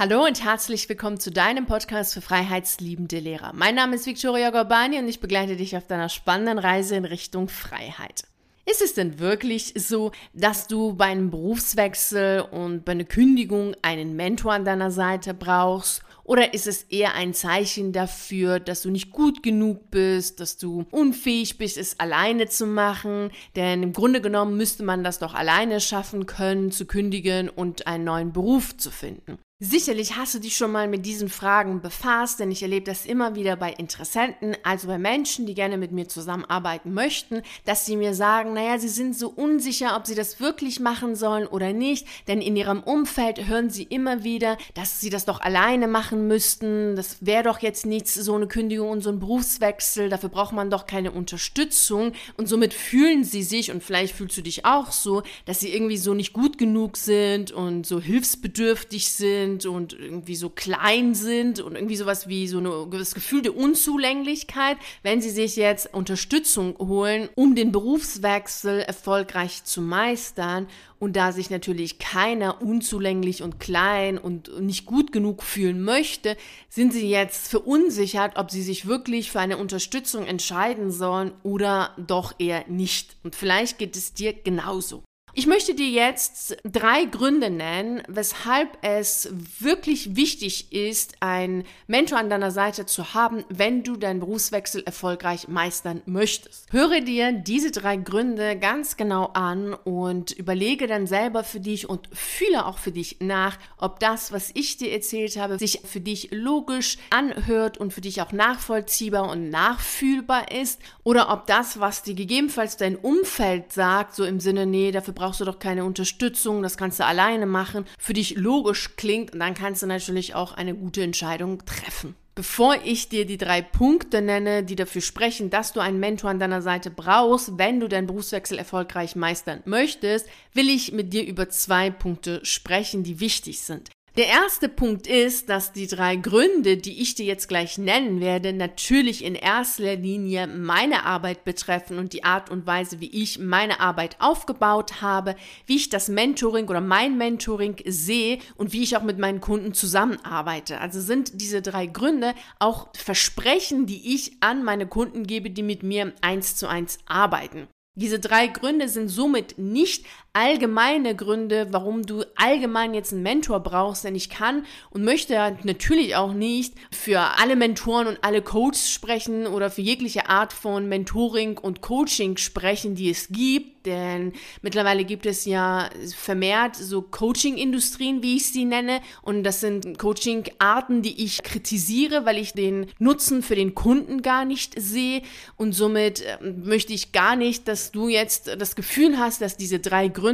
Hallo und herzlich willkommen zu deinem Podcast für freiheitsliebende Lehrer. Mein Name ist Victoria Gorbani und ich begleite dich auf deiner spannenden Reise in Richtung Freiheit. Ist es denn wirklich so, dass du bei einem Berufswechsel und bei einer Kündigung einen Mentor an deiner Seite brauchst? Oder ist es eher ein Zeichen dafür, dass du nicht gut genug bist, dass du unfähig bist, es alleine zu machen? Denn im Grunde genommen müsste man das doch alleine schaffen können, zu kündigen und einen neuen Beruf zu finden. Sicherlich hast du dich schon mal mit diesen Fragen befasst, denn ich erlebe das immer wieder bei Interessenten, also bei Menschen, die gerne mit mir zusammenarbeiten möchten, dass sie mir sagen, naja, sie sind so unsicher, ob sie das wirklich machen sollen oder nicht, denn in ihrem Umfeld hören sie immer wieder, dass sie das doch alleine machen müssten, das wäre doch jetzt nichts, so eine Kündigung und so ein Berufswechsel, dafür braucht man doch keine Unterstützung. Und somit fühlen sie sich, und vielleicht fühlst du dich auch so, dass sie irgendwie so nicht gut genug sind und so hilfsbedürftig sind, sind und irgendwie so klein sind und irgendwie sowas wie so das Gefühl der Unzulänglichkeit, wenn sie sich jetzt Unterstützung holen, um den Berufswechsel erfolgreich zu meistern. Und da sich natürlich keiner unzulänglich und klein und nicht gut genug fühlen möchte, sind sie jetzt verunsichert, ob sie sich wirklich für eine Unterstützung entscheiden sollen oder doch eher nicht. Und vielleicht geht es dir genauso. Ich möchte dir jetzt drei Gründe nennen, weshalb es wirklich wichtig ist, einen Mentor an deiner Seite zu haben, wenn du deinen Berufswechsel erfolgreich meistern möchtest. Höre dir diese drei Gründe ganz genau an und überlege dann selber für dich und fühle auch für dich nach, ob das, was ich dir erzählt habe, sich für dich logisch anhört und für dich auch nachvollziehbar und nachfühlbar ist oder ob das, was dir gegebenenfalls dein Umfeld sagt, so im Sinne, nee, dafür brauchst du doch keine Unterstützung, das kannst du alleine machen, für dich logisch klingt, dann kannst du natürlich auch eine gute Entscheidung treffen. Bevor ich dir die drei Punkte nenne, die dafür sprechen, dass du einen Mentor an deiner Seite brauchst, wenn du deinen Berufswechsel erfolgreich meistern möchtest, will ich mit dir über zwei Punkte sprechen, die wichtig sind. Der erste Punkt ist, dass die drei Gründe, die ich dir jetzt gleich nennen werde, natürlich in erster Linie meine Arbeit betreffen und die Art und Weise, wie ich meine Arbeit aufgebaut habe, wie ich das Mentoring oder mein Mentoring sehe und wie ich auch mit meinen Kunden zusammenarbeite. Also sind diese drei Gründe auch Versprechen, die ich an meine Kunden gebe, die mit mir eins zu eins arbeiten. Diese drei Gründe sind somit nicht allgemeine Gründe, warum du allgemein jetzt einen Mentor brauchst, denn ich kann und möchte natürlich auch nicht für alle Mentoren und alle Coaches sprechen oder für jegliche Art von Mentoring und Coaching sprechen, die es gibt, denn mittlerweile gibt es ja vermehrt so Coaching-Industrien, wie ich sie nenne, und das sind Coaching-Arten, die ich kritisiere, weil ich den Nutzen für den Kunden gar nicht sehe. Und somit äh, möchte ich gar nicht, dass du jetzt das Gefühl hast, dass diese drei Gründe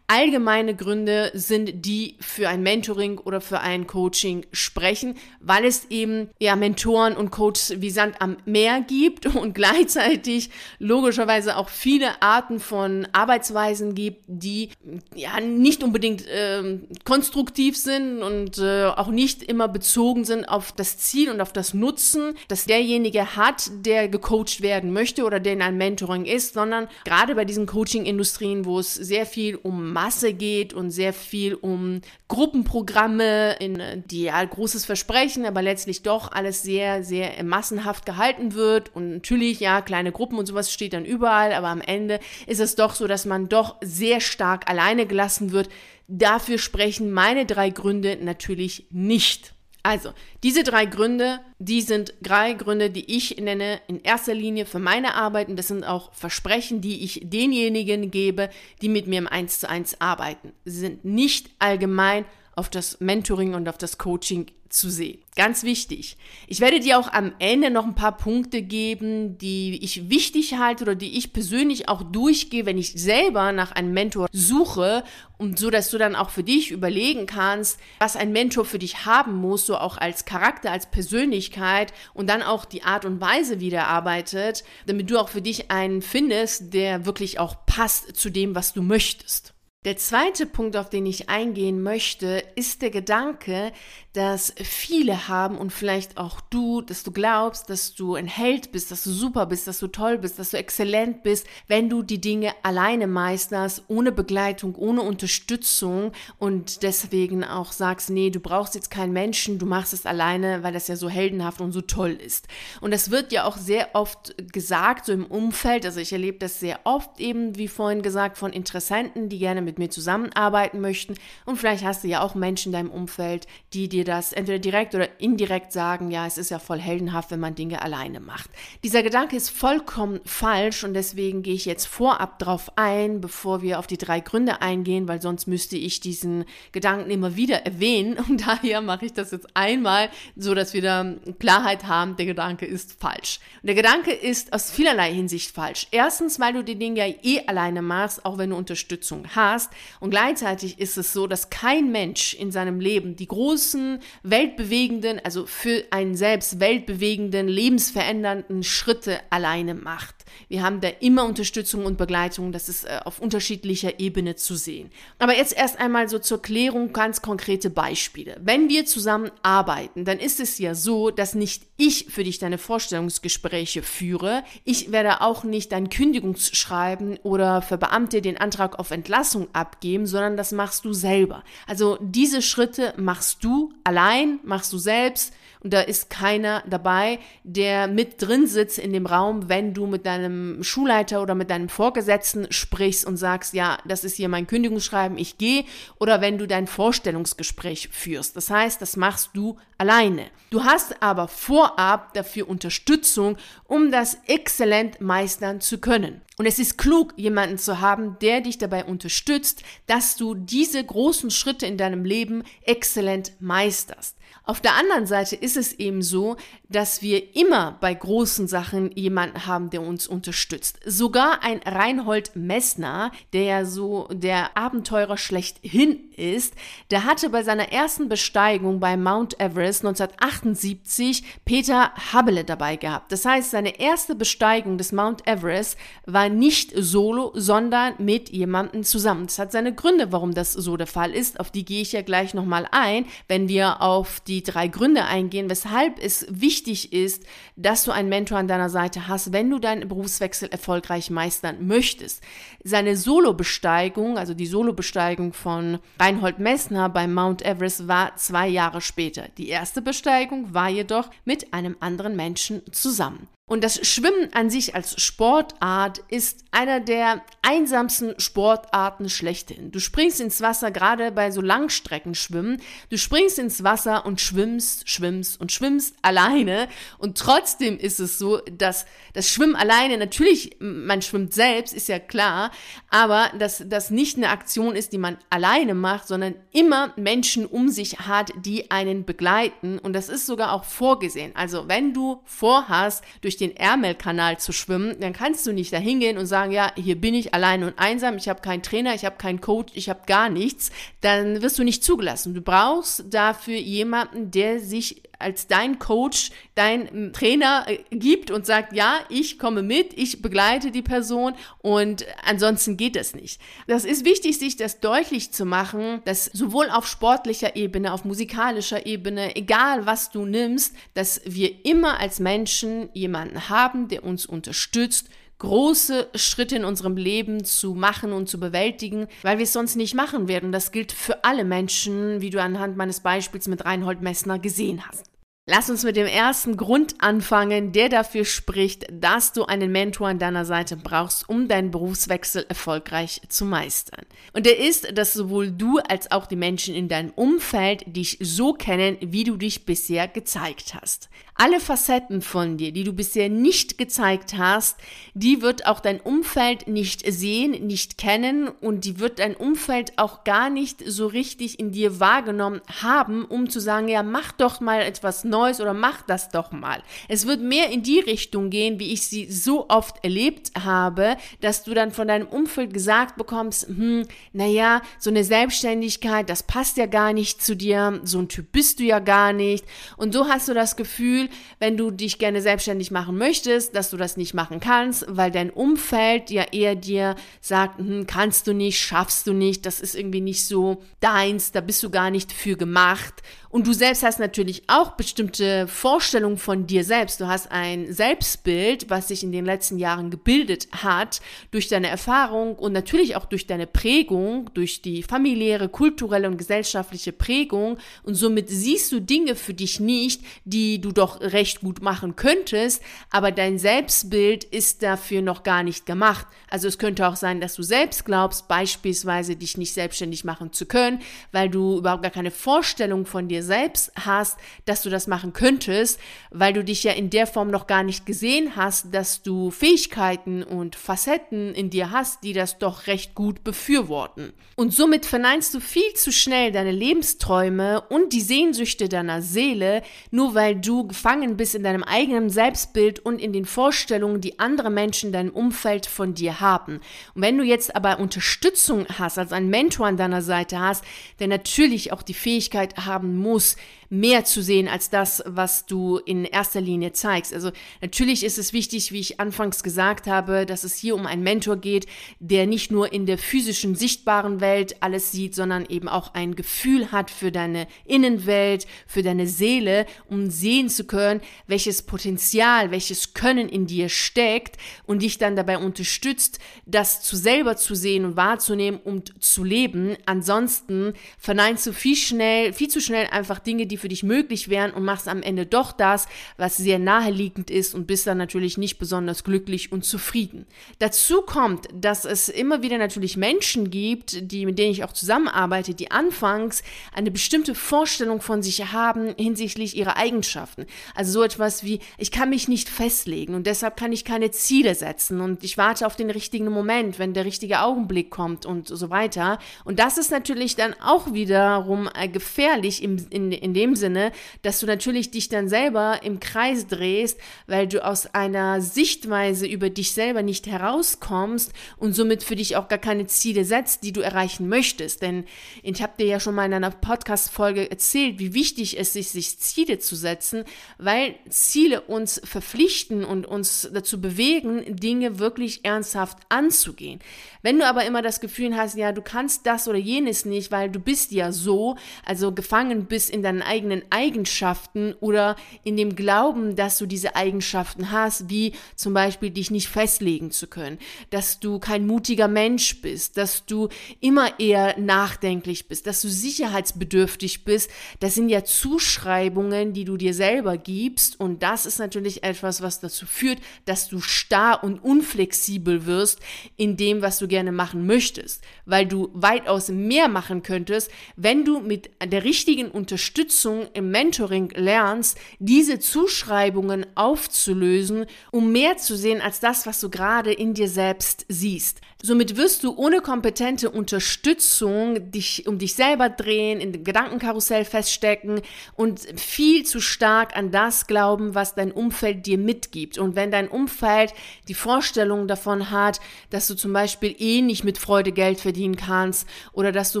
allgemeine Gründe sind, die für ein Mentoring oder für ein Coaching sprechen, weil es eben ja Mentoren und Coaches wie Sand am Meer gibt und gleichzeitig logischerweise auch viele Arten von Arbeitsweisen gibt, die ja nicht unbedingt äh, konstruktiv sind und äh, auch nicht immer bezogen sind auf das Ziel und auf das Nutzen, das derjenige hat, der gecoacht werden möchte oder der in einem Mentoring ist, sondern gerade bei diesen Coaching-Industrien, wo es sehr viel um Masse geht und sehr viel um Gruppenprogramme, in, die ja großes Versprechen, aber letztlich doch alles sehr, sehr massenhaft gehalten wird. Und natürlich, ja, kleine Gruppen und sowas steht dann überall, aber am Ende ist es doch so, dass man doch sehr stark alleine gelassen wird. Dafür sprechen meine drei Gründe natürlich nicht. Also, diese drei Gründe, die sind drei Gründe, die ich nenne in erster Linie für meine Arbeit und das sind auch Versprechen, die ich denjenigen gebe, die mit mir im 1 zu 1 arbeiten. Sie sind nicht allgemein auf das Mentoring und auf das Coaching zu sehen. Ganz wichtig. Ich werde dir auch am Ende noch ein paar Punkte geben, die ich wichtig halte oder die ich persönlich auch durchgehe, wenn ich selber nach einem Mentor suche und so, dass du dann auch für dich überlegen kannst, was ein Mentor für dich haben muss, so auch als Charakter, als Persönlichkeit und dann auch die Art und Weise, wie der arbeitet, damit du auch für dich einen findest, der wirklich auch passt zu dem, was du möchtest. Der zweite Punkt, auf den ich eingehen möchte, ist der Gedanke, dass viele haben und vielleicht auch du, dass du glaubst, dass du ein Held bist, dass du super bist, dass du toll bist, dass du exzellent bist, wenn du die Dinge alleine meisterst, ohne Begleitung, ohne Unterstützung und deswegen auch sagst, nee, du brauchst jetzt keinen Menschen, du machst es alleine, weil das ja so heldenhaft und so toll ist. Und das wird ja auch sehr oft gesagt, so im Umfeld, also ich erlebe das sehr oft eben, wie vorhin gesagt, von Interessenten, die gerne mit mir zusammenarbeiten möchten und vielleicht hast du ja auch Menschen in deinem Umfeld, die dir das entweder direkt oder indirekt sagen, ja, es ist ja voll heldenhaft, wenn man Dinge alleine macht. Dieser Gedanke ist vollkommen falsch und deswegen gehe ich jetzt vorab drauf ein, bevor wir auf die drei Gründe eingehen, weil sonst müsste ich diesen Gedanken immer wieder erwähnen und daher mache ich das jetzt einmal, so dass wir da Klarheit haben, der Gedanke ist falsch. Und der Gedanke ist aus vielerlei Hinsicht falsch. Erstens, weil du die Dinge ja eh alleine machst, auch wenn du Unterstützung hast und gleichzeitig ist es so, dass kein Mensch in seinem Leben die großen weltbewegenden, also für einen selbst weltbewegenden, lebensverändernden Schritte alleine macht. Wir haben da immer Unterstützung und Begleitung, das ist äh, auf unterschiedlicher Ebene zu sehen. Aber jetzt erst einmal so zur Klärung ganz konkrete Beispiele. Wenn wir zusammen arbeiten, dann ist es ja so, dass nicht ich für dich deine Vorstellungsgespräche führe. Ich werde auch nicht dein Kündigungsschreiben oder für Beamte den Antrag auf Entlassung abgeben, sondern das machst du selber. Also diese Schritte machst du allein, machst du selbst und da ist keiner dabei, der mit drin sitzt in dem Raum, wenn du mit deinem Schulleiter oder mit deinem Vorgesetzten sprichst und sagst, ja, das ist hier mein Kündigungsschreiben, ich gehe, oder wenn du dein Vorstellungsgespräch führst. Das heißt, das machst du alleine. Du hast aber vorab dafür Unterstützung, um das exzellent meistern zu können. Und es ist klug, jemanden zu haben, der dich dabei unterstützt, dass du diese großen Schritte in deinem Leben exzellent meisterst. Auf der anderen Seite ist es eben so, dass wir immer bei großen Sachen jemanden haben, der uns unterstützt. Sogar ein Reinhold Messner, der ja so der Abenteurer schlechthin ist, der hatte bei seiner ersten Besteigung bei Mount Everest 1978 Peter Habele dabei gehabt. Das heißt, seine erste Besteigung des Mount Everest war nicht solo, sondern mit jemandem zusammen. Das hat seine Gründe, warum das so der Fall ist. Auf die gehe ich ja gleich nochmal ein, wenn wir auf die drei Gründe eingehen, weshalb es wichtig ist, dass du einen Mentor an deiner Seite hast, wenn du deinen Berufswechsel erfolgreich meistern möchtest. Seine Solobesteigung, also die Solobesteigung von Reinhold Messner beim Mount Everest war zwei Jahre später. Die erste Besteigung war jedoch mit einem anderen Menschen zusammen. Und das Schwimmen an sich als Sportart ist einer der einsamsten Sportarten schlechthin. Du springst ins Wasser, gerade bei so Langstreckenschwimmen. Du springst ins Wasser und schwimmst, schwimmst und schwimmst alleine. Und trotzdem ist es so, dass das Schwimmen alleine, natürlich, man schwimmt selbst, ist ja klar, aber dass das nicht eine Aktion ist, die man alleine macht, sondern immer Menschen um sich hat, die einen begleiten. Und das ist sogar auch vorgesehen. Also wenn du vorhast, durch den Ärmelkanal zu schwimmen, dann kannst du nicht da hingehen und sagen, ja, hier bin ich allein und einsam, ich habe keinen Trainer, ich habe keinen Coach, ich habe gar nichts. Dann wirst du nicht zugelassen. Du brauchst dafür jemanden, der sich als dein Coach, dein hm, Trainer äh, gibt und sagt, ja, ich komme mit, ich begleite die Person und ansonsten geht das nicht. Das ist wichtig, sich das deutlich zu machen, dass sowohl auf sportlicher Ebene, auf musikalischer Ebene, egal was du nimmst, dass wir immer als Menschen jemanden haben, der uns unterstützt, große Schritte in unserem Leben zu machen und zu bewältigen, weil wir es sonst nicht machen werden. Das gilt für alle Menschen, wie du anhand meines Beispiels mit Reinhold Messner gesehen hast. Lass uns mit dem ersten Grund anfangen, der dafür spricht, dass du einen Mentor an deiner Seite brauchst, um deinen Berufswechsel erfolgreich zu meistern. Und der ist, dass sowohl du als auch die Menschen in deinem Umfeld dich so kennen, wie du dich bisher gezeigt hast. Alle Facetten von dir, die du bisher nicht gezeigt hast, die wird auch dein Umfeld nicht sehen, nicht kennen und die wird dein Umfeld auch gar nicht so richtig in dir wahrgenommen haben, um zu sagen, ja, mach doch mal etwas Neues Neues oder mach das doch mal. Es wird mehr in die Richtung gehen, wie ich sie so oft erlebt habe, dass du dann von deinem Umfeld gesagt bekommst, hm, naja, so eine Selbstständigkeit, das passt ja gar nicht zu dir, so ein Typ bist du ja gar nicht. Und so hast du das Gefühl, wenn du dich gerne selbstständig machen möchtest, dass du das nicht machen kannst, weil dein Umfeld ja eher dir sagt, hm, kannst du nicht, schaffst du nicht, das ist irgendwie nicht so deins, da bist du gar nicht für gemacht. Und du selbst hast natürlich auch bestimmte Vorstellungen von dir selbst. Du hast ein Selbstbild, was sich in den letzten Jahren gebildet hat, durch deine Erfahrung und natürlich auch durch deine Prägung, durch die familiäre, kulturelle und gesellschaftliche Prägung. Und somit siehst du Dinge für dich nicht, die du doch recht gut machen könntest, aber dein Selbstbild ist dafür noch gar nicht gemacht. Also es könnte auch sein, dass du selbst glaubst, beispielsweise dich nicht selbstständig machen zu können, weil du überhaupt gar keine Vorstellung von dir dir selbst hast, dass du das machen könntest, weil du dich ja in der Form noch gar nicht gesehen hast, dass du Fähigkeiten und Facetten in dir hast, die das doch recht gut befürworten. Und somit verneinst du viel zu schnell deine Lebensträume und die Sehnsüchte deiner Seele, nur weil du gefangen bist in deinem eigenen Selbstbild und in den Vorstellungen, die andere Menschen in deinem Umfeld von dir haben. Und wenn du jetzt aber Unterstützung hast, also einen Mentor an deiner Seite hast, der natürlich auch die Fähigkeit haben muss, muss mehr zu sehen als das, was du in erster Linie zeigst. Also natürlich ist es wichtig, wie ich anfangs gesagt habe, dass es hier um einen Mentor geht, der nicht nur in der physischen, sichtbaren Welt alles sieht, sondern eben auch ein Gefühl hat für deine Innenwelt, für deine Seele, um sehen zu können, welches Potenzial, welches Können in dir steckt und dich dann dabei unterstützt, das zu selber zu sehen und wahrzunehmen und zu leben. Ansonsten verneinst du viel schnell, viel zu schnell einfach Dinge, die für dich möglich wären und machst am Ende doch das, was sehr naheliegend ist und bist dann natürlich nicht besonders glücklich und zufrieden. Dazu kommt, dass es immer wieder natürlich Menschen gibt, die, mit denen ich auch zusammenarbeite, die anfangs eine bestimmte Vorstellung von sich haben hinsichtlich ihrer Eigenschaften. Also so etwas wie, ich kann mich nicht festlegen und deshalb kann ich keine Ziele setzen und ich warte auf den richtigen Moment, wenn der richtige Augenblick kommt und so weiter. Und das ist natürlich dann auch wiederum äh, gefährlich im, in, in dem Sinne, dass du natürlich dich dann selber im Kreis drehst, weil du aus einer Sichtweise über dich selber nicht herauskommst und somit für dich auch gar keine Ziele setzt, die du erreichen möchtest. Denn ich habe dir ja schon mal in einer Podcast-Folge erzählt, wie wichtig es ist, sich Ziele zu setzen, weil Ziele uns verpflichten und uns dazu bewegen, Dinge wirklich ernsthaft anzugehen. Wenn du aber immer das Gefühl hast, ja, du kannst das oder jenes nicht, weil du bist ja so, also gefangen bist in deinen eigenen Eigenschaften oder in dem Glauben, dass du diese Eigenschaften hast, wie zum Beispiel dich nicht festlegen zu können, dass du kein mutiger Mensch bist, dass du immer eher nachdenklich bist, dass du sicherheitsbedürftig bist, das sind ja Zuschreibungen, die du dir selber gibst. Und das ist natürlich etwas, was dazu führt, dass du starr und unflexibel wirst in dem, was du gerne machen möchtest, weil du weitaus mehr machen könntest, wenn du mit der richtigen Unterstützung im Mentoring lernst, diese Zuschreibungen aufzulösen, um mehr zu sehen als das, was du gerade in dir selbst siehst. Somit wirst du ohne kompetente Unterstützung dich um dich selber drehen, in dem Gedankenkarussell feststecken und viel zu stark an das glauben, was dein Umfeld dir mitgibt. Und wenn dein Umfeld die Vorstellung davon hat, dass du zum Beispiel eh nicht mit Freude Geld verdienen kannst oder dass du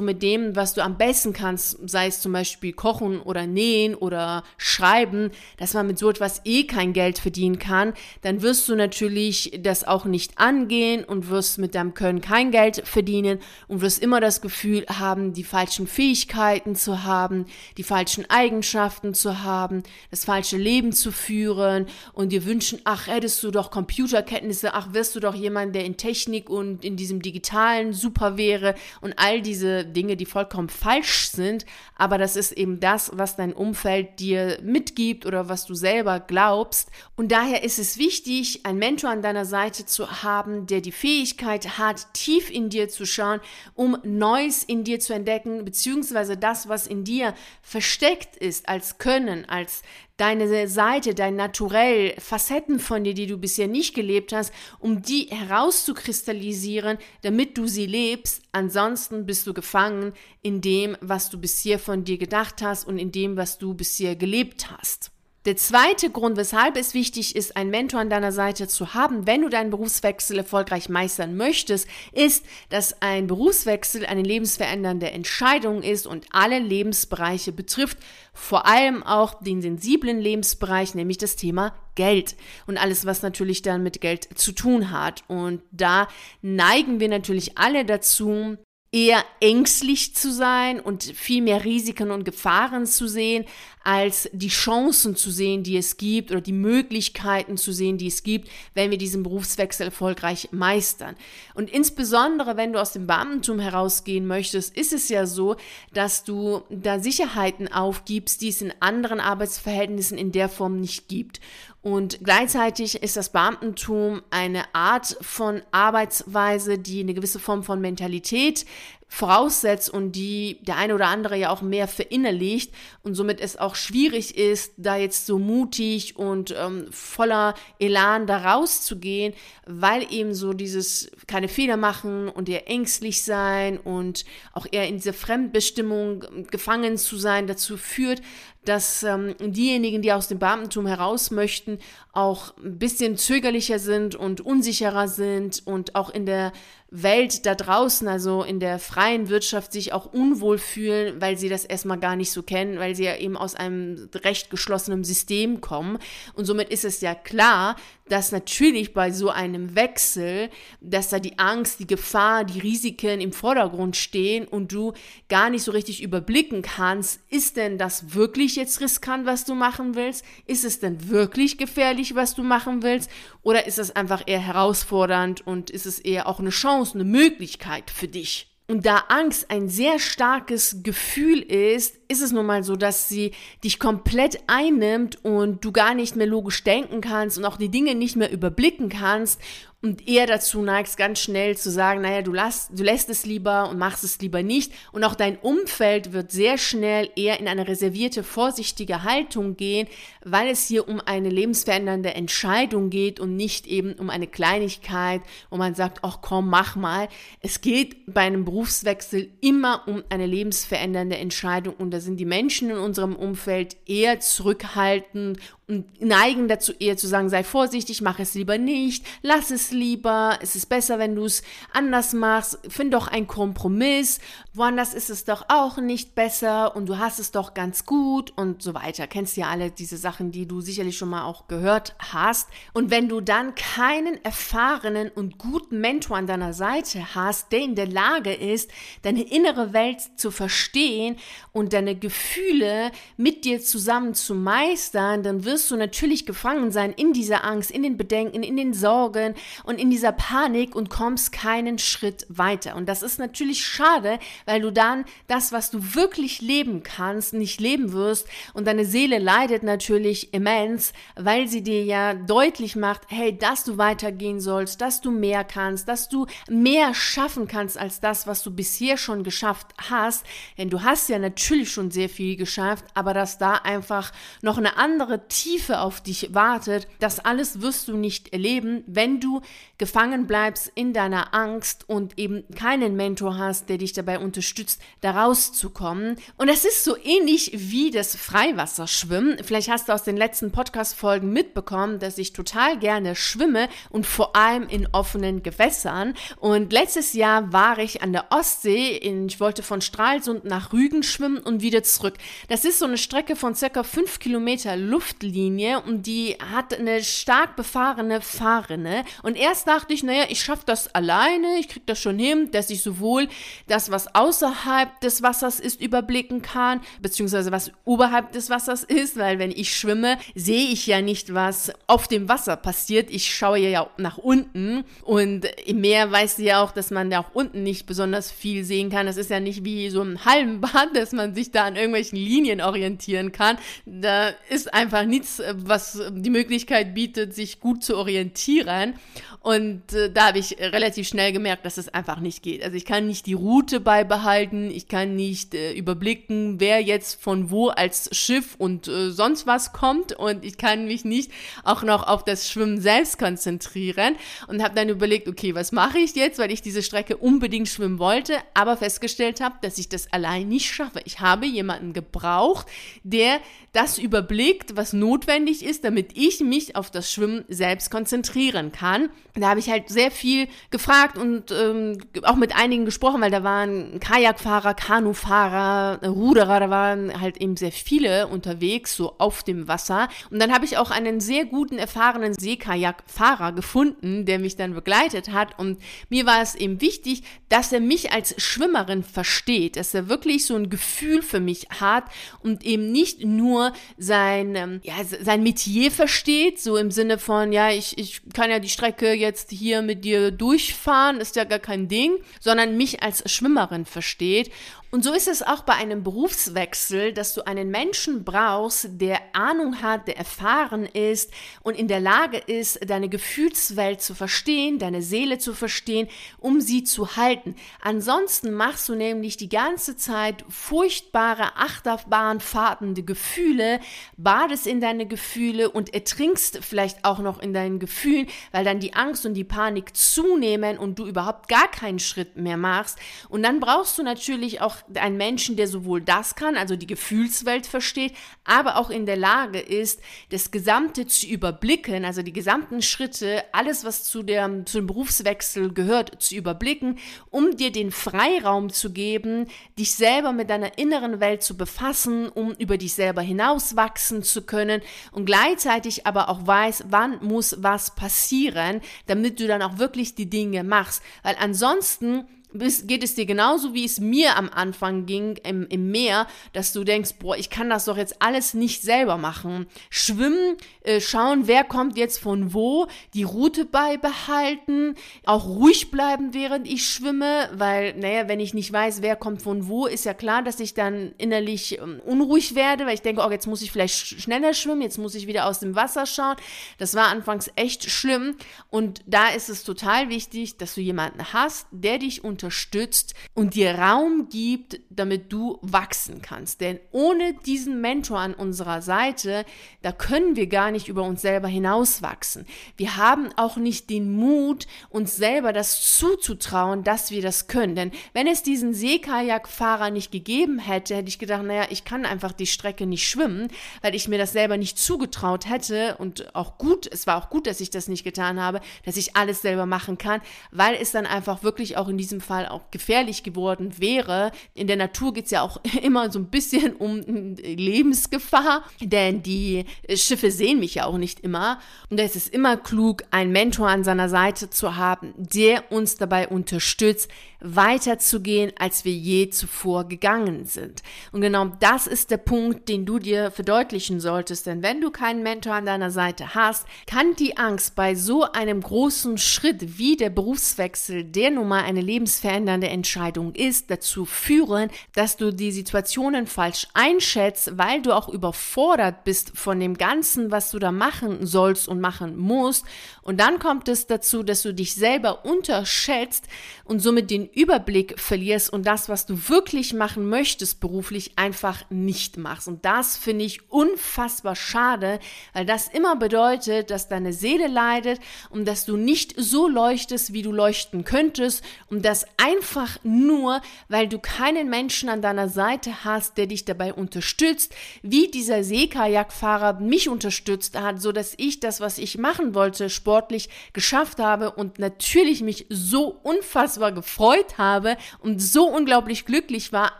mit dem, was du am besten kannst, sei es zum Beispiel kochen oder nähen oder schreiben, dass man mit so etwas eh kein Geld verdienen kann, dann wirst du natürlich das auch nicht angehen und wirst mit deinem können kein Geld verdienen und wirst immer das Gefühl haben, die falschen Fähigkeiten zu haben, die falschen Eigenschaften zu haben, das falsche Leben zu führen und dir wünschen, ach, hättest du doch Computerkenntnisse, ach, wirst du doch jemand, der in Technik und in diesem Digitalen super wäre und all diese Dinge, die vollkommen falsch sind, aber das ist eben das, was dein Umfeld dir mitgibt oder was du selber glaubst. Und daher ist es wichtig, einen Mentor an deiner Seite zu haben, der die Fähigkeit hat, tief in dir zu schauen, um Neues in dir zu entdecken, beziehungsweise das, was in dir versteckt ist, als Können, als deine Seite, dein Naturell, Facetten von dir, die du bisher nicht gelebt hast, um die herauszukristallisieren, damit du sie lebst. Ansonsten bist du gefangen in dem, was du bisher von dir gedacht hast und in dem, was du bisher gelebt hast. Der zweite Grund, weshalb es wichtig ist, einen Mentor an deiner Seite zu haben, wenn du deinen Berufswechsel erfolgreich meistern möchtest, ist, dass ein Berufswechsel eine lebensverändernde Entscheidung ist und alle Lebensbereiche betrifft, vor allem auch den sensiblen Lebensbereich, nämlich das Thema Geld und alles, was natürlich dann mit Geld zu tun hat. Und da neigen wir natürlich alle dazu, eher ängstlich zu sein und viel mehr Risiken und Gefahren zu sehen, als die Chancen zu sehen, die es gibt oder die Möglichkeiten zu sehen, die es gibt, wenn wir diesen Berufswechsel erfolgreich meistern. Und insbesondere, wenn du aus dem Beamtentum herausgehen möchtest, ist es ja so, dass du da Sicherheiten aufgibst, die es in anderen Arbeitsverhältnissen in der Form nicht gibt. Und gleichzeitig ist das Beamtentum eine Art von Arbeitsweise, die eine gewisse Form von Mentalität voraussetzt und die der eine oder andere ja auch mehr verinnerlicht und somit es auch schwierig ist, da jetzt so mutig und ähm, voller Elan da rauszugehen, weil eben so dieses keine Fehler machen und eher ängstlich sein und auch eher in dieser Fremdbestimmung gefangen zu sein dazu führt, dass ähm, diejenigen, die aus dem Beamtentum heraus möchten, auch ein bisschen zögerlicher sind und unsicherer sind und auch in der Welt da draußen, also in der freien Wirtschaft, sich auch unwohl fühlen, weil sie das erstmal gar nicht so kennen, weil sie ja eben aus einem recht geschlossenen System kommen. Und somit ist es ja klar, dass natürlich bei so einem Wechsel, dass da die Angst, die Gefahr, die Risiken im Vordergrund stehen und du gar nicht so richtig überblicken kannst, ist denn das wirklich jetzt riskant, was du machen willst? Ist es denn wirklich gefährlich, was du machen willst? Oder ist es einfach eher herausfordernd und ist es eher auch eine Chance, eine Möglichkeit für dich? Und da Angst ein sehr starkes Gefühl ist, ist es nun mal so, dass sie dich komplett einnimmt und du gar nicht mehr logisch denken kannst und auch die Dinge nicht mehr überblicken kannst und eher dazu neigst, ganz schnell zu sagen, naja, du, lass, du lässt es lieber und machst es lieber nicht. Und auch dein Umfeld wird sehr schnell eher in eine reservierte, vorsichtige Haltung gehen, weil es hier um eine lebensverändernde Entscheidung geht und nicht eben um eine Kleinigkeit, wo man sagt, ach komm, mach mal. Es geht bei einem Berufswechsel immer um eine lebensverändernde Entscheidung und da sind die Menschen in unserem Umfeld eher zurückhaltend und neigen dazu eher zu sagen, sei vorsichtig, mach es lieber nicht, lass es lieber, es ist besser, wenn du es anders machst, find doch einen Kompromiss, woanders ist es doch auch nicht besser und du hast es doch ganz gut und so weiter. Kennst ja alle diese Sachen, die du sicherlich schon mal auch gehört hast. Und wenn du dann keinen erfahrenen und guten Mentor an deiner Seite hast, der in der Lage ist, deine innere Welt zu verstehen und deine Gefühle mit dir zusammen zu meistern, dann wirst wirst du natürlich gefangen sein in dieser Angst, in den Bedenken, in den Sorgen und in dieser Panik und kommst keinen Schritt weiter. Und das ist natürlich schade, weil du dann das, was du wirklich leben kannst, nicht leben wirst und deine Seele leidet natürlich immens, weil sie dir ja deutlich macht, hey, dass du weitergehen sollst, dass du mehr kannst, dass du mehr schaffen kannst als das, was du bisher schon geschafft hast. Denn du hast ja natürlich schon sehr viel geschafft, aber dass da einfach noch eine andere Tiefe Tiefe auf dich wartet, das alles wirst du nicht erleben, wenn du gefangen bleibst in deiner Angst und eben keinen Mentor hast, der dich dabei unterstützt, da rauszukommen. Und es ist so ähnlich wie das Freiwasserschwimmen. Vielleicht hast du aus den letzten Podcast-Folgen mitbekommen, dass ich total gerne schwimme und vor allem in offenen Gewässern. Und letztes Jahr war ich an der Ostsee. In, ich wollte von Stralsund nach Rügen schwimmen und wieder zurück. Das ist so eine Strecke von circa fünf Kilometer Luftlinie Linie und die hat eine stark befahrene Fahrrinne. Und erst dachte ich, naja, ich schaffe das alleine, ich kriege das schon hin, dass ich sowohl das, was außerhalb des Wassers ist, überblicken kann, beziehungsweise was oberhalb des Wassers ist, weil wenn ich schwimme, sehe ich ja nicht, was auf dem Wasser passiert. Ich schaue ja nach unten und im Meer weißt du ja auch, dass man da auch unten nicht besonders viel sehen kann. Das ist ja nicht wie so ein Hallenbad, dass man sich da an irgendwelchen Linien orientieren kann. Da ist einfach nichts nichts, äh, was die Möglichkeit bietet, sich gut zu orientieren. Und äh, da habe ich relativ schnell gemerkt, dass es einfach nicht geht. Also ich kann nicht die Route beibehalten, ich kann nicht äh, überblicken, wer jetzt von wo als Schiff und äh, sonst was kommt und ich kann mich nicht auch noch auf das Schwimmen selbst konzentrieren und habe dann überlegt, okay, was mache ich jetzt, weil ich diese Strecke unbedingt schwimmen wollte, aber festgestellt habe, dass ich das allein nicht schaffe. Ich habe jemanden gebraucht, der das überblickt, was notwendig notwendig ist, damit ich mich auf das Schwimmen selbst konzentrieren kann. Da habe ich halt sehr viel gefragt und ähm, auch mit einigen gesprochen, weil da waren Kajakfahrer, Kanufahrer, Ruderer, da waren halt eben sehr viele unterwegs, so auf dem Wasser. Und dann habe ich auch einen sehr guten, erfahrenen Seekajakfahrer gefunden, der mich dann begleitet hat. Und mir war es eben wichtig, dass er mich als Schwimmerin versteht, dass er wirklich so ein Gefühl für mich hat und eben nicht nur sein, ähm, ja, sein Metier versteht, so im Sinne von, ja, ich, ich kann ja die Strecke jetzt hier mit dir durchfahren, ist ja gar kein Ding, sondern mich als Schwimmerin versteht und so ist es auch bei einem Berufswechsel, dass du einen Menschen brauchst, der Ahnung hat, der erfahren ist und in der Lage ist, deine Gefühlswelt zu verstehen, deine Seele zu verstehen, um sie zu halten. Ansonsten machst du nämlich die ganze Zeit furchtbare Achterbahnfahrtende Gefühle, badest in deine Gefühle und ertrinkst vielleicht auch noch in deinen Gefühlen, weil dann die Angst und die Panik zunehmen und du überhaupt gar keinen Schritt mehr machst. Und dann brauchst du natürlich auch ein Menschen, der sowohl das kann, also die Gefühlswelt versteht, aber auch in der Lage ist, das Gesamte zu überblicken, also die gesamten Schritte, alles, was zu, dem Berufswechsel gehört, zu überblicken, um dir den Freiraum zu geben, dich selber mit deiner inneren Welt zu befassen, um über dich selber hinauswachsen zu können und gleichzeitig aber auch weiß, wann muss was passieren, damit du dann auch wirklich die Dinge machst. Weil ansonsten geht es dir genauso, wie es mir am Anfang ging im, im Meer, dass du denkst, boah, ich kann das doch jetzt alles nicht selber machen. Schwimmen, äh, schauen, wer kommt jetzt von wo, die Route beibehalten, auch ruhig bleiben, während ich schwimme, weil, naja, wenn ich nicht weiß, wer kommt von wo, ist ja klar, dass ich dann innerlich ähm, unruhig werde, weil ich denke, oh, jetzt muss ich vielleicht schneller schwimmen, jetzt muss ich wieder aus dem Wasser schauen. Das war anfangs echt schlimm und da ist es total wichtig, dass du jemanden hast, der dich unter unterstützt und dir Raum gibt, damit du wachsen kannst. Denn ohne diesen Mentor an unserer Seite, da können wir gar nicht über uns selber hinauswachsen. Wir haben auch nicht den Mut, uns selber das zuzutrauen, dass wir das können. Denn wenn es diesen Seekajakfahrer nicht gegeben hätte, hätte ich gedacht, naja, ich kann einfach die Strecke nicht schwimmen, weil ich mir das selber nicht zugetraut hätte und auch gut, es war auch gut, dass ich das nicht getan habe, dass ich alles selber machen kann, weil es dann einfach wirklich auch in diesem Fall auch gefährlich geworden wäre. In der Natur geht es ja auch immer so ein bisschen um Lebensgefahr, denn die Schiffe sehen mich ja auch nicht immer. Und es ist immer klug, einen Mentor an seiner Seite zu haben, der uns dabei unterstützt, weiterzugehen, als wir je zuvor gegangen sind. Und genau das ist der Punkt, den du dir verdeutlichen solltest, denn wenn du keinen Mentor an deiner Seite hast, kann die Angst bei so einem großen Schritt wie der Berufswechsel, der nun mal eine lebensverändernde Entscheidung ist, dazu führen, dass du die Situationen falsch einschätzt, weil du auch überfordert bist von dem Ganzen, was du da machen sollst und machen musst. Und dann kommt es dazu, dass du dich selber unterschätzt und somit den Überblick verlierst und das, was du wirklich machen möchtest beruflich, einfach nicht machst. Und das finde ich unfassbar schade, weil das immer bedeutet, dass deine Seele leidet und dass du nicht so leuchtest, wie du leuchten könntest und das einfach nur, weil du keinen Menschen an deiner Seite hast, der dich dabei unterstützt, wie dieser Seekajakfahrer mich unterstützt hat, so dass ich das, was ich machen wollte, sportlich geschafft habe und natürlich mich so unfassbar gefreut gefreut habe und so unglaublich glücklich war,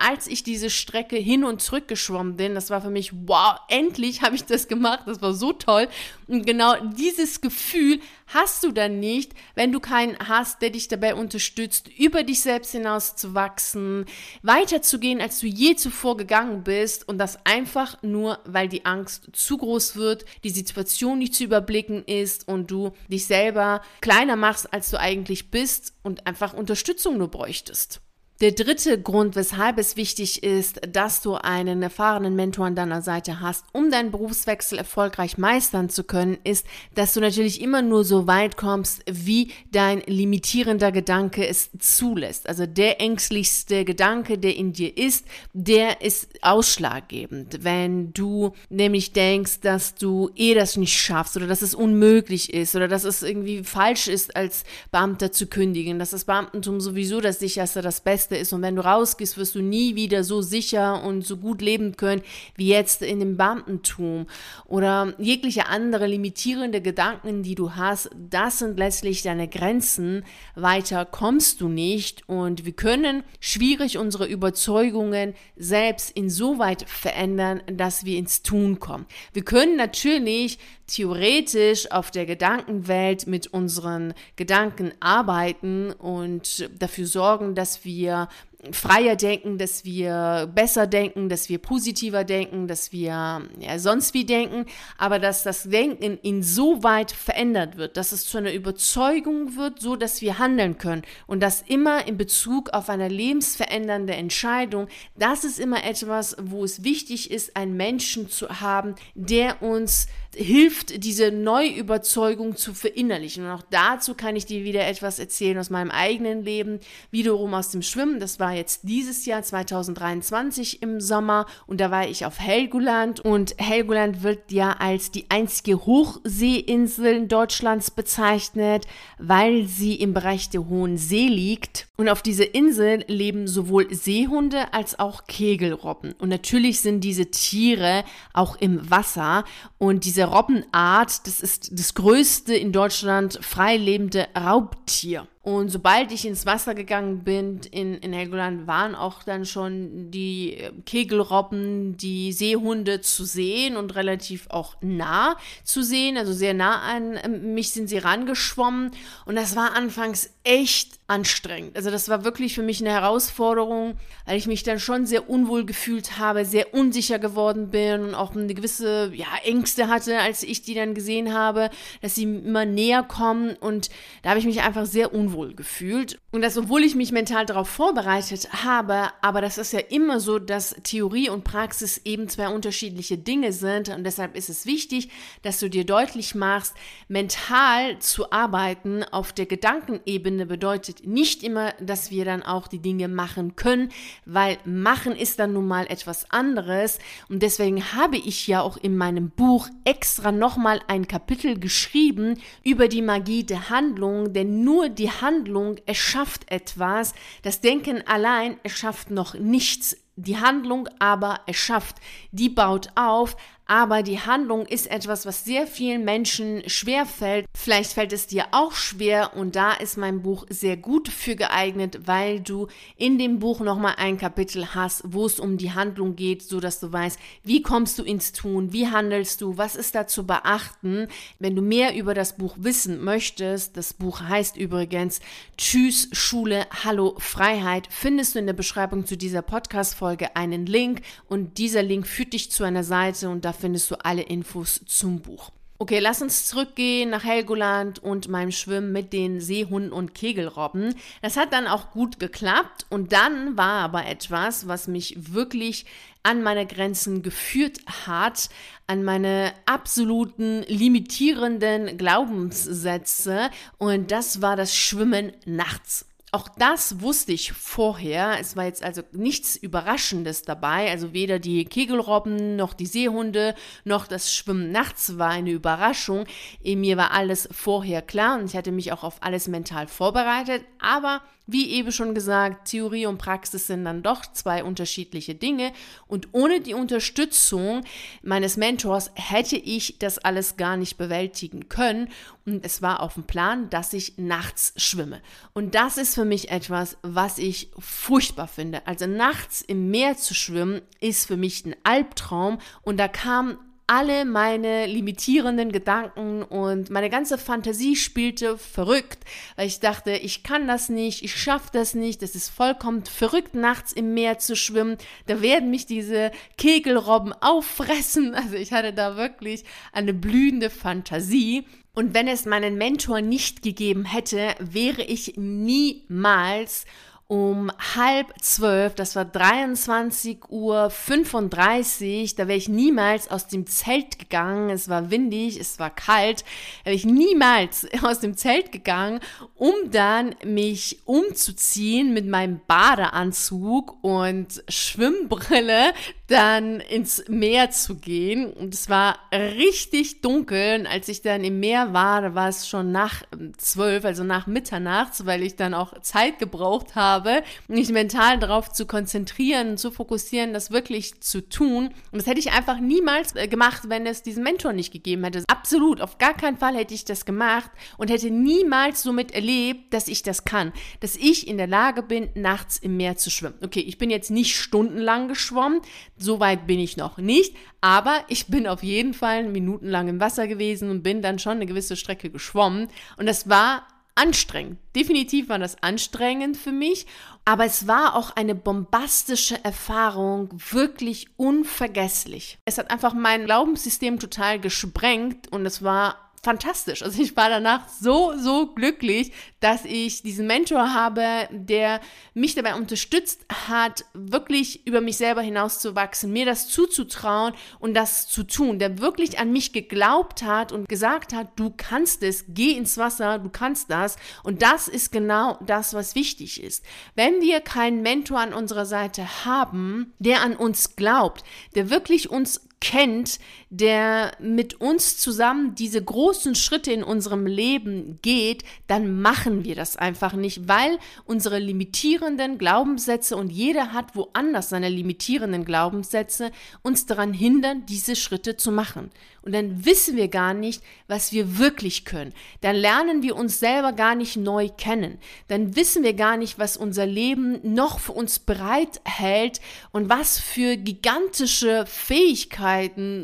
als ich diese Strecke hin und zurück geschwommen bin. Das war für mich, wow, endlich habe ich das gemacht. Das war so toll. Und genau dieses Gefühl hast du dann nicht, wenn du keinen hast, der dich dabei unterstützt, über dich selbst hinaus zu wachsen, weiterzugehen, als du je zuvor gegangen bist und das einfach nur, weil die Angst zu groß wird, die Situation nicht zu überblicken ist und du dich selber kleiner machst, als du eigentlich bist und einfach Unterstützung nur bräuchtest. Der dritte Grund, weshalb es wichtig ist, dass du einen erfahrenen Mentor an deiner Seite hast, um deinen Berufswechsel erfolgreich meistern zu können, ist, dass du natürlich immer nur so weit kommst, wie dein limitierender Gedanke es zulässt. Also der ängstlichste Gedanke, der in dir ist, der ist ausschlaggebend. Wenn du nämlich denkst, dass du eh das nicht schaffst oder dass es unmöglich ist oder dass es irgendwie falsch ist, als Beamter zu kündigen, dass das Beamtentum sowieso das sicherste, das Beste Beste ist und wenn du rausgehst, wirst du nie wieder so sicher und so gut leben können wie jetzt in dem Beamtentum oder jegliche andere limitierende Gedanken, die du hast, das sind letztlich deine Grenzen. Weiter kommst du nicht und wir können schwierig unsere Überzeugungen selbst insoweit verändern, dass wir ins Tun kommen. Wir können natürlich theoretisch auf der Gedankenwelt mit unseren Gedanken arbeiten und dafür sorgen, dass wir freier denken, dass wir besser denken, dass wir positiver denken, dass wir ja, sonst wie denken, aber dass das Denken insoweit verändert wird, dass es zu einer Überzeugung wird, so dass wir handeln können und das immer in Bezug auf eine lebensverändernde Entscheidung, das ist immer etwas, wo es wichtig ist, einen Menschen zu haben, der uns hilft, diese Neuüberzeugung zu verinnerlichen. Und auch dazu kann ich dir wieder etwas erzählen aus meinem eigenen Leben, wiederum aus dem Schwimmen. Das war jetzt dieses Jahr 2023 im Sommer und da war ich auf Helgoland und Helgoland wird ja als die einzige Hochseeinsel Deutschlands bezeichnet, weil sie im Bereich der Hohen See liegt. Und auf dieser Insel leben sowohl Seehunde als auch Kegelrobben. Und natürlich sind diese Tiere auch im Wasser und diese Robbenart, das ist das größte in Deutschland freilebende Raubtier. Und sobald ich ins Wasser gegangen bin in, in Helgoland, waren auch dann schon die Kegelrobben, die Seehunde zu sehen und relativ auch nah zu sehen. Also sehr nah an ähm, mich sind sie rangeschwommen. Und das war anfangs echt anstrengend. Also das war wirklich für mich eine Herausforderung, weil ich mich dann schon sehr unwohl gefühlt habe, sehr unsicher geworden bin und auch eine gewisse ja, Ängste hatte, als ich die dann gesehen habe, dass sie immer näher kommen. Und da habe ich mich einfach sehr unwohl gefühlt. Und das, obwohl ich mich mental darauf vorbereitet habe, aber das ist ja immer so, dass Theorie und Praxis eben zwei unterschiedliche Dinge sind. Und deshalb ist es wichtig, dass du dir deutlich machst, mental zu arbeiten auf der Gedankenebene bedeutet nicht immer, dass wir dann auch die Dinge machen können, weil machen ist dann nun mal etwas anderes. Und deswegen habe ich ja auch in meinem Buch extra nochmal ein Kapitel geschrieben über die Magie der Handlung, denn nur die Handlung erschafft etwas, das Denken allein erschafft noch nichts. Die Handlung aber erschafft, die baut auf, aber die Handlung ist etwas, was sehr vielen Menschen schwer fällt. Vielleicht fällt es dir auch schwer und da ist mein Buch sehr gut für geeignet, weil du in dem Buch nochmal ein Kapitel hast, wo es um die Handlung geht, so dass du weißt, wie kommst du ins Tun, wie handelst du, was ist da zu beachten. Wenn du mehr über das Buch wissen möchtest, das Buch heißt übrigens Tschüss Schule, Hallo Freiheit, findest du in der Beschreibung zu dieser Podcast-Folge einen Link und dieser Link führt dich zu einer Seite und da findest du alle Infos zum Buch. Okay, lass uns zurückgehen nach Helgoland und meinem Schwimmen mit den Seehunden und Kegelrobben. Das hat dann auch gut geklappt und dann war aber etwas, was mich wirklich an meine Grenzen geführt hat, an meine absoluten limitierenden Glaubenssätze und das war das Schwimmen nachts. Auch das wusste ich vorher. Es war jetzt also nichts Überraschendes dabei. Also weder die Kegelrobben noch die Seehunde noch das Schwimmen nachts war eine Überraschung. Mir war alles vorher klar und ich hatte mich auch auf alles mental vorbereitet. Aber wie eben schon gesagt, Theorie und Praxis sind dann doch zwei unterschiedliche Dinge und ohne die Unterstützung meines Mentors hätte ich das alles gar nicht bewältigen können und es war auf dem Plan, dass ich nachts schwimme. Und das ist für mich etwas, was ich furchtbar finde. Also nachts im Meer zu schwimmen ist für mich ein Albtraum und da kam alle meine limitierenden Gedanken und meine ganze Fantasie spielte verrückt, weil ich dachte, ich kann das nicht, ich schaffe das nicht, das ist vollkommen verrückt, nachts im Meer zu schwimmen, da werden mich diese Kegelrobben auffressen. Also ich hatte da wirklich eine blühende Fantasie. Und wenn es meinen Mentor nicht gegeben hätte, wäre ich niemals um halb zwölf, das war 23 Uhr 35, da wäre ich niemals aus dem Zelt gegangen, es war windig, es war kalt, da wäre ich niemals aus dem Zelt gegangen, um dann mich umzuziehen mit meinem Badeanzug und Schwimmbrille, dann ins Meer zu gehen. Und es war richtig dunkel. Und als ich dann im Meer war, da war es schon nach ähm, zwölf, also nach Mitternachts, weil ich dann auch Zeit gebraucht habe, mich mental darauf zu konzentrieren, zu fokussieren, das wirklich zu tun. Und das hätte ich einfach niemals äh, gemacht, wenn es diesen Mentor nicht gegeben hätte. Absolut, auf gar keinen Fall hätte ich das gemacht und hätte niemals somit erlebt, dass ich das kann, dass ich in der Lage bin, nachts im Meer zu schwimmen. Okay, ich bin jetzt nicht stundenlang geschwommen, so weit bin ich noch nicht, aber ich bin auf jeden Fall minutenlang im Wasser gewesen und bin dann schon eine gewisse Strecke geschwommen und das war anstrengend. Definitiv war das anstrengend für mich, aber es war auch eine bombastische Erfahrung, wirklich unvergesslich. Es hat einfach mein Glaubenssystem total gesprengt und es war fantastisch. Also ich war danach so, so glücklich, dass ich diesen Mentor habe, der mich dabei unterstützt hat, wirklich über mich selber hinauszuwachsen, mir das zuzutrauen und das zu tun, der wirklich an mich geglaubt hat und gesagt hat, du kannst es, geh ins Wasser, du kannst das. Und das ist genau das, was wichtig ist. Wenn wir keinen Mentor an unserer Seite haben, der an uns glaubt, der wirklich uns kennt, der mit uns zusammen diese großen Schritte in unserem Leben geht, dann machen wir das einfach nicht, weil unsere limitierenden Glaubenssätze und jeder hat woanders seine limitierenden Glaubenssätze uns daran hindern, diese Schritte zu machen. Und dann wissen wir gar nicht, was wir wirklich können. Dann lernen wir uns selber gar nicht neu kennen. Dann wissen wir gar nicht, was unser Leben noch für uns bereithält und was für gigantische Fähigkeiten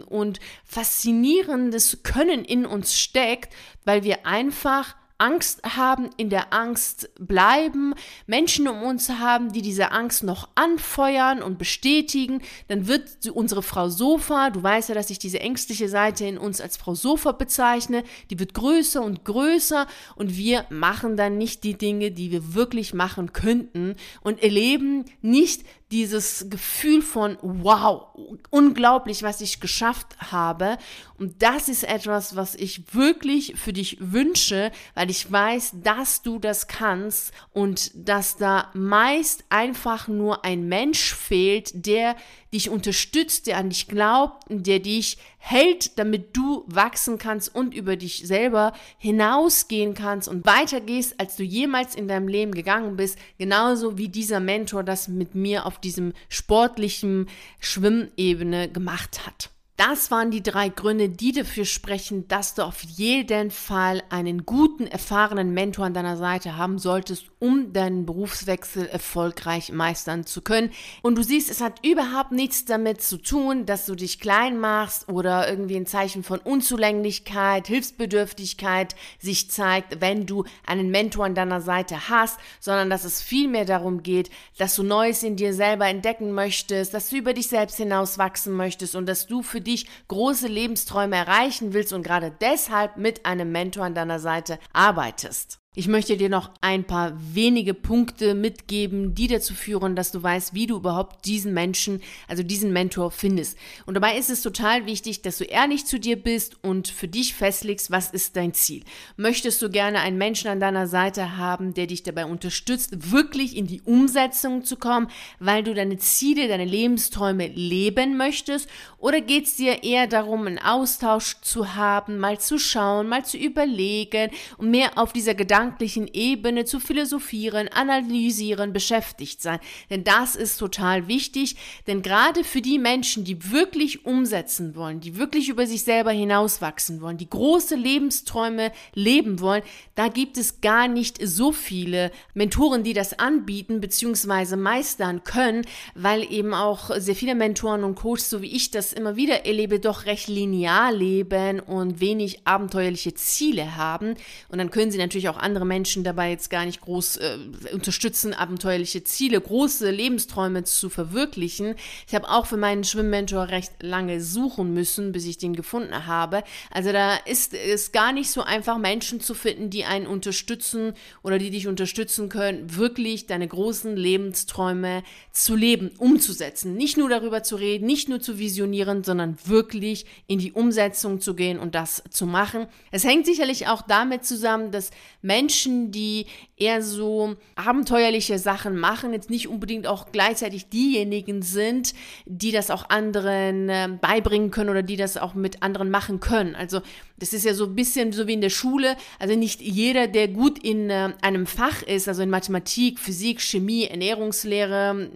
und faszinierendes Können in uns steckt, weil wir einfach Angst haben, in der Angst bleiben, Menschen um uns haben, die diese Angst noch anfeuern und bestätigen, dann wird unsere Frau Sofa, du weißt ja, dass ich diese ängstliche Seite in uns als Frau Sofa bezeichne, die wird größer und größer und wir machen dann nicht die Dinge, die wir wirklich machen könnten und erleben nicht dieses Gefühl von, wow, unglaublich, was ich geschafft habe. Und das ist etwas, was ich wirklich für dich wünsche, weil ich weiß, dass du das kannst und dass da meist einfach nur ein Mensch fehlt, der dich unterstützt, der an dich glaubt, der dich hält, damit du wachsen kannst und über dich selber hinausgehen kannst und weitergehst, als du jemals in deinem Leben gegangen bist, genauso wie dieser Mentor das mit mir auf diesem sportlichen Schwimmebene gemacht hat. Das waren die drei Gründe, die dafür sprechen, dass du auf jeden Fall einen guten, erfahrenen Mentor an deiner Seite haben solltest, um deinen Berufswechsel erfolgreich meistern zu können. Und du siehst, es hat überhaupt nichts damit zu tun, dass du dich klein machst oder irgendwie ein Zeichen von Unzulänglichkeit, Hilfsbedürftigkeit sich zeigt, wenn du einen Mentor an deiner Seite hast, sondern dass es vielmehr darum geht, dass du Neues in dir selber entdecken möchtest, dass du über dich selbst hinaus wachsen möchtest und dass du für dich große Lebensträume erreichen willst und gerade deshalb mit einem Mentor an deiner Seite arbeitest. Ich möchte dir noch ein paar wenige Punkte mitgeben, die dazu führen, dass du weißt, wie du überhaupt diesen Menschen, also diesen Mentor findest. Und dabei ist es total wichtig, dass du ehrlich zu dir bist und für dich festlegst, was ist dein Ziel. Möchtest du gerne einen Menschen an deiner Seite haben, der dich dabei unterstützt, wirklich in die Umsetzung zu kommen, weil du deine Ziele, deine Lebensträume leben möchtest? Oder geht es dir eher darum, einen Austausch zu haben, mal zu schauen, mal zu überlegen und mehr auf dieser Gedanken gedanklichen Ebene zu philosophieren, analysieren, beschäftigt sein. Denn das ist total wichtig, denn gerade für die Menschen, die wirklich umsetzen wollen, die wirklich über sich selber hinauswachsen wollen, die große Lebensträume leben wollen, da gibt es gar nicht so viele Mentoren, die das anbieten bzw. meistern können, weil eben auch sehr viele Mentoren und Coaches, so wie ich das immer wieder erlebe, doch recht linear leben und wenig abenteuerliche Ziele haben. Und dann können sie natürlich auch andere Menschen dabei jetzt gar nicht groß äh, unterstützen, abenteuerliche Ziele, große Lebensträume zu verwirklichen. Ich habe auch für meinen Schwimmmentor recht lange suchen müssen, bis ich den gefunden habe. Also da ist es gar nicht so einfach, Menschen zu finden, die einen unterstützen oder die dich unterstützen können, wirklich deine großen Lebensträume zu leben, umzusetzen. Nicht nur darüber zu reden, nicht nur zu visionieren, sondern wirklich in die Umsetzung zu gehen und das zu machen. Es hängt sicherlich auch damit zusammen, dass Menschen Menschen, die eher so abenteuerliche Sachen machen, jetzt nicht unbedingt auch gleichzeitig diejenigen sind, die das auch anderen äh, beibringen können oder die das auch mit anderen machen können. Also das ist ja so ein bisschen so wie in der Schule. Also nicht jeder, der gut in äh, einem Fach ist, also in Mathematik, Physik, Chemie, Ernährungslehre,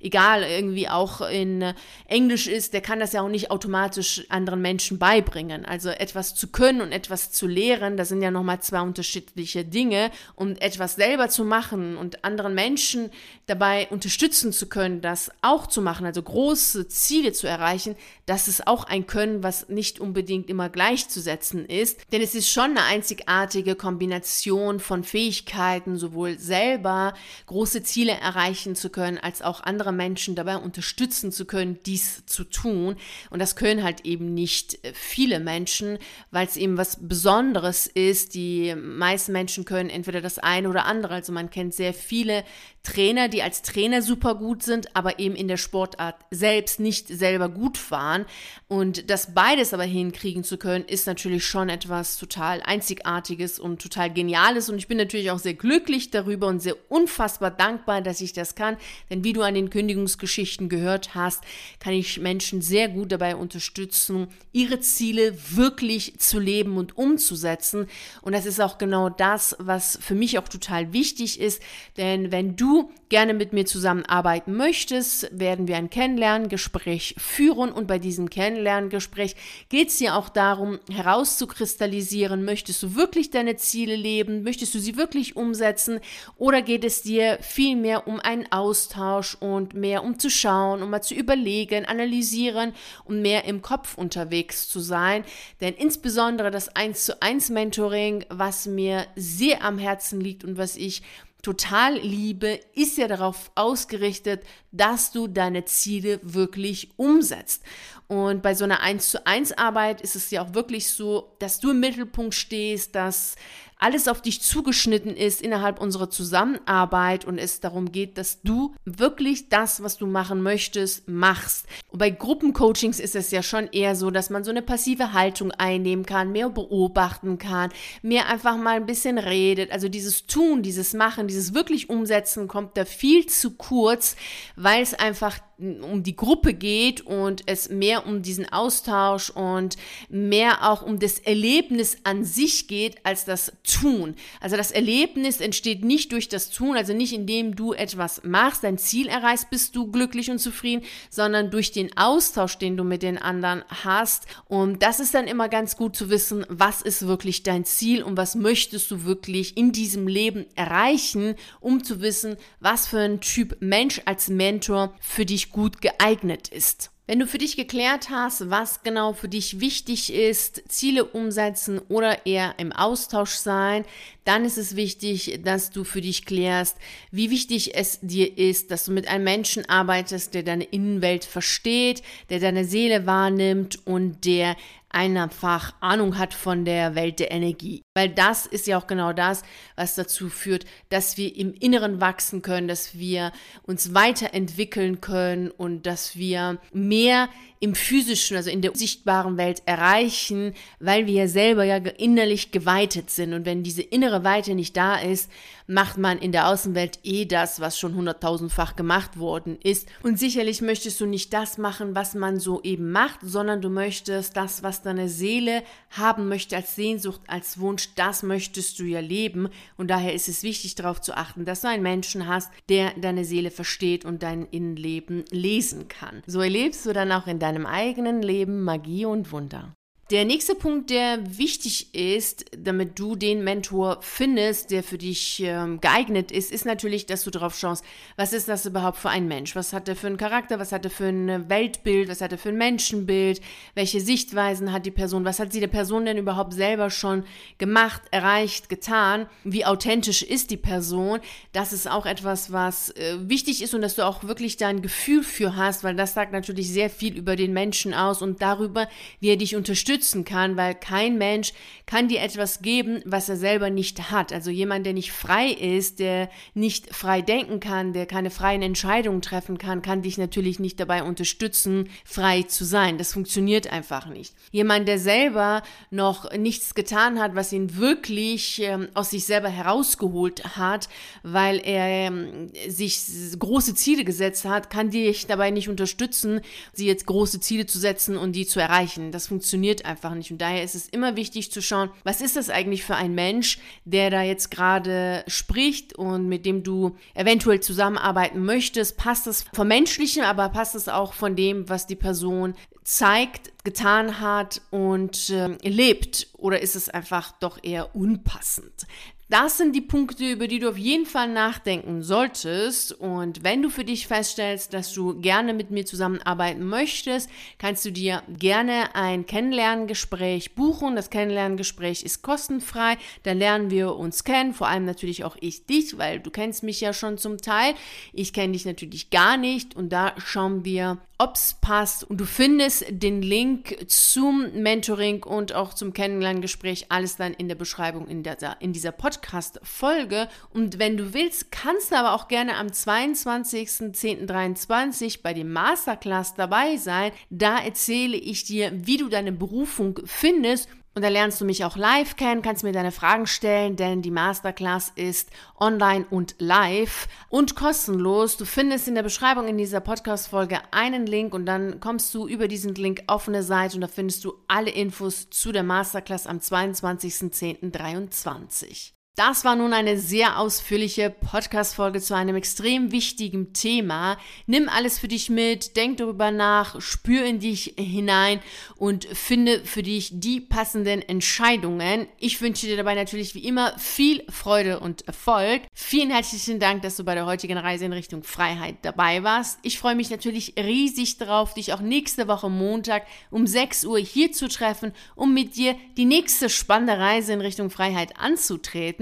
egal, irgendwie auch in äh, Englisch ist, der kann das ja auch nicht automatisch anderen Menschen beibringen. Also etwas zu können und etwas zu lehren, das sind ja nochmal zwei unterschiedliche Dinge. Und etwas selber zu machen und anderen Menschen dabei unterstützen zu können, das auch zu machen, also große Ziele zu erreichen, das ist auch ein Können, was nicht unbedingt immer gleichzusetzen ist. Denn es ist schon eine einzigartige Kombination von Fähigkeiten, sowohl selber große Ziele erreichen zu können, als auch andere Menschen dabei unterstützen zu können, dies zu tun. Und das können halt eben nicht viele Menschen, weil es eben was Besonderes ist. Die meisten Menschen können entweder das eine oder andere. Also man kennt sehr viele Trainer, die als Trainer super gut sind, aber eben in der Sportart selbst nicht selber gut waren. Und das beides aber hinkriegen zu können, ist natürlich schon etwas total Einzigartiges und total Geniales. Und ich bin natürlich auch sehr glücklich darüber und sehr unfassbar dankbar, dass ich das kann. Denn wie du an den Kündigungsgeschichten gehört hast, kann ich Menschen sehr gut dabei unterstützen, ihre Ziele wirklich zu leben und umzusetzen. Und das ist auch genau das, was für mich auch total wichtig ist. Denn wenn du gerne mit mir zusammenarbeiten möchtest, werden wir ein Kennenlerngespräch führen. Und bei diesem Kennenlerngespräch geht es dir auch darum, herauszukristallisieren, möchtest du wirklich deine Ziele leben, möchtest du sie wirklich umsetzen? Oder geht es dir vielmehr um einen Austausch und mehr um zu schauen, um mal zu überlegen, analysieren und mehr im Kopf unterwegs zu sein, denn insbesondere das 1 zu 1 Mentoring, was mir sehr am Herzen liegt und was ich total liebe, ist ja darauf ausgerichtet, dass du deine Ziele wirklich umsetzt. Und bei so einer 1 zu 1 Arbeit ist es ja auch wirklich so, dass du im Mittelpunkt stehst, dass alles auf dich zugeschnitten ist innerhalb unserer Zusammenarbeit und es darum geht, dass du wirklich das, was du machen möchtest, machst. Und bei Gruppencoachings ist es ja schon eher so, dass man so eine passive Haltung einnehmen kann, mehr beobachten kann, mehr einfach mal ein bisschen redet. Also dieses Tun, dieses Machen, dieses wirklich Umsetzen kommt da viel zu kurz, weil es einfach um die Gruppe geht und es mehr um diesen Austausch und mehr auch um das Erlebnis an sich geht, als das Tun. Also das Erlebnis entsteht nicht durch das Tun, also nicht indem du etwas machst, dein Ziel erreichst, bist du glücklich und zufrieden, sondern durch den Austausch, den du mit den anderen hast. Und das ist dann immer ganz gut zu wissen, was ist wirklich dein Ziel und was möchtest du wirklich in diesem Leben erreichen, um zu wissen, was für ein Typ Mensch als Mentor für dich gut geeignet ist. Wenn du für dich geklärt hast, was genau für dich wichtig ist, Ziele umsetzen oder eher im Austausch sein, dann ist es wichtig, dass du für dich klärst, wie wichtig es dir ist, dass du mit einem Menschen arbeitest, der deine Innenwelt versteht, der deine Seele wahrnimmt und der einfach Ahnung hat von der Welt der Energie. Weil das ist ja auch genau das, was dazu führt, dass wir im Inneren wachsen können, dass wir uns weiterentwickeln können und dass wir mehr im physischen, also in der sichtbaren Welt erreichen, weil wir ja selber ja innerlich geweitet sind. Und wenn diese innere Weite nicht da ist, macht man in der Außenwelt eh das, was schon hunderttausendfach gemacht worden ist. Und sicherlich möchtest du nicht das machen, was man so eben macht, sondern du möchtest das, was deine Seele haben möchte als Sehnsucht, als Wunsch, das möchtest du ja leben. Und daher ist es wichtig darauf zu achten, dass du einen Menschen hast, der deine Seele versteht und dein Innenleben lesen kann. So erlebst du dann auch in deinem eigenen Leben Magie und Wunder. Der nächste Punkt, der wichtig ist, damit du den Mentor findest, der für dich ähm, geeignet ist, ist natürlich, dass du darauf schaust, was ist das überhaupt für ein Mensch? Was hat er für einen Charakter? Was hat er für ein Weltbild? Was hat er für ein Menschenbild? Welche Sichtweisen hat die Person? Was hat sie der Person denn überhaupt selber schon gemacht, erreicht, getan? Wie authentisch ist die Person? Das ist auch etwas, was äh, wichtig ist und dass du auch wirklich da ein Gefühl für hast, weil das sagt natürlich sehr viel über den Menschen aus und darüber, wie er dich unterstützt unterstützen kann, weil kein Mensch kann dir etwas geben, was er selber nicht hat. Also jemand, der nicht frei ist, der nicht frei denken kann, der keine freien Entscheidungen treffen kann, kann dich natürlich nicht dabei unterstützen, frei zu sein. Das funktioniert einfach nicht. Jemand, der selber noch nichts getan hat, was ihn wirklich ähm, aus sich selber herausgeholt hat, weil er ähm, sich große Ziele gesetzt hat, kann dich dabei nicht unterstützen, sie jetzt große Ziele zu setzen und die zu erreichen. Das funktioniert einfach nicht. Und daher ist es immer wichtig zu schauen, was ist das eigentlich für ein Mensch, der da jetzt gerade spricht und mit dem du eventuell zusammenarbeiten möchtest. Passt es vom Menschlichen, aber passt es auch von dem, was die Person zeigt, getan hat und äh, lebt? Oder ist es einfach doch eher unpassend? Das sind die Punkte, über die du auf jeden Fall nachdenken solltest. Und wenn du für dich feststellst, dass du gerne mit mir zusammenarbeiten möchtest, kannst du dir gerne ein Kennenlerngespräch buchen. Das Kennenlerngespräch ist kostenfrei. Da lernen wir uns kennen, vor allem natürlich auch ich dich, weil du kennst mich ja schon zum Teil. Ich kenne dich natürlich gar nicht und da schauen wir, ob es passt. Und du findest den Link zum Mentoring und auch zum Kennenlerngespräch alles dann in der Beschreibung in, der, in dieser Podcast-Folge. Und wenn du willst, kannst du aber auch gerne am 22.10.23 bei dem Masterclass dabei sein. Da erzähle ich dir, wie du deine Berufung findest und da lernst du mich auch live kennen, kannst mir deine Fragen stellen, denn die Masterclass ist online und live und kostenlos. Du findest in der Beschreibung in dieser Podcast-Folge einen Link und dann kommst du über diesen Link auf eine Seite und da findest du alle Infos zu der Masterclass am 22.10.23. Das war nun eine sehr ausführliche Podcast-Folge zu einem extrem wichtigen Thema. Nimm alles für dich mit, denk darüber nach, spür in dich hinein und finde für dich die passenden Entscheidungen. Ich wünsche dir dabei natürlich wie immer viel Freude und Erfolg. Vielen herzlichen Dank, dass du bei der heutigen Reise in Richtung Freiheit dabei warst. Ich freue mich natürlich riesig darauf, dich auch nächste Woche Montag um 6 Uhr hier zu treffen, um mit dir die nächste spannende Reise in Richtung Freiheit anzutreten.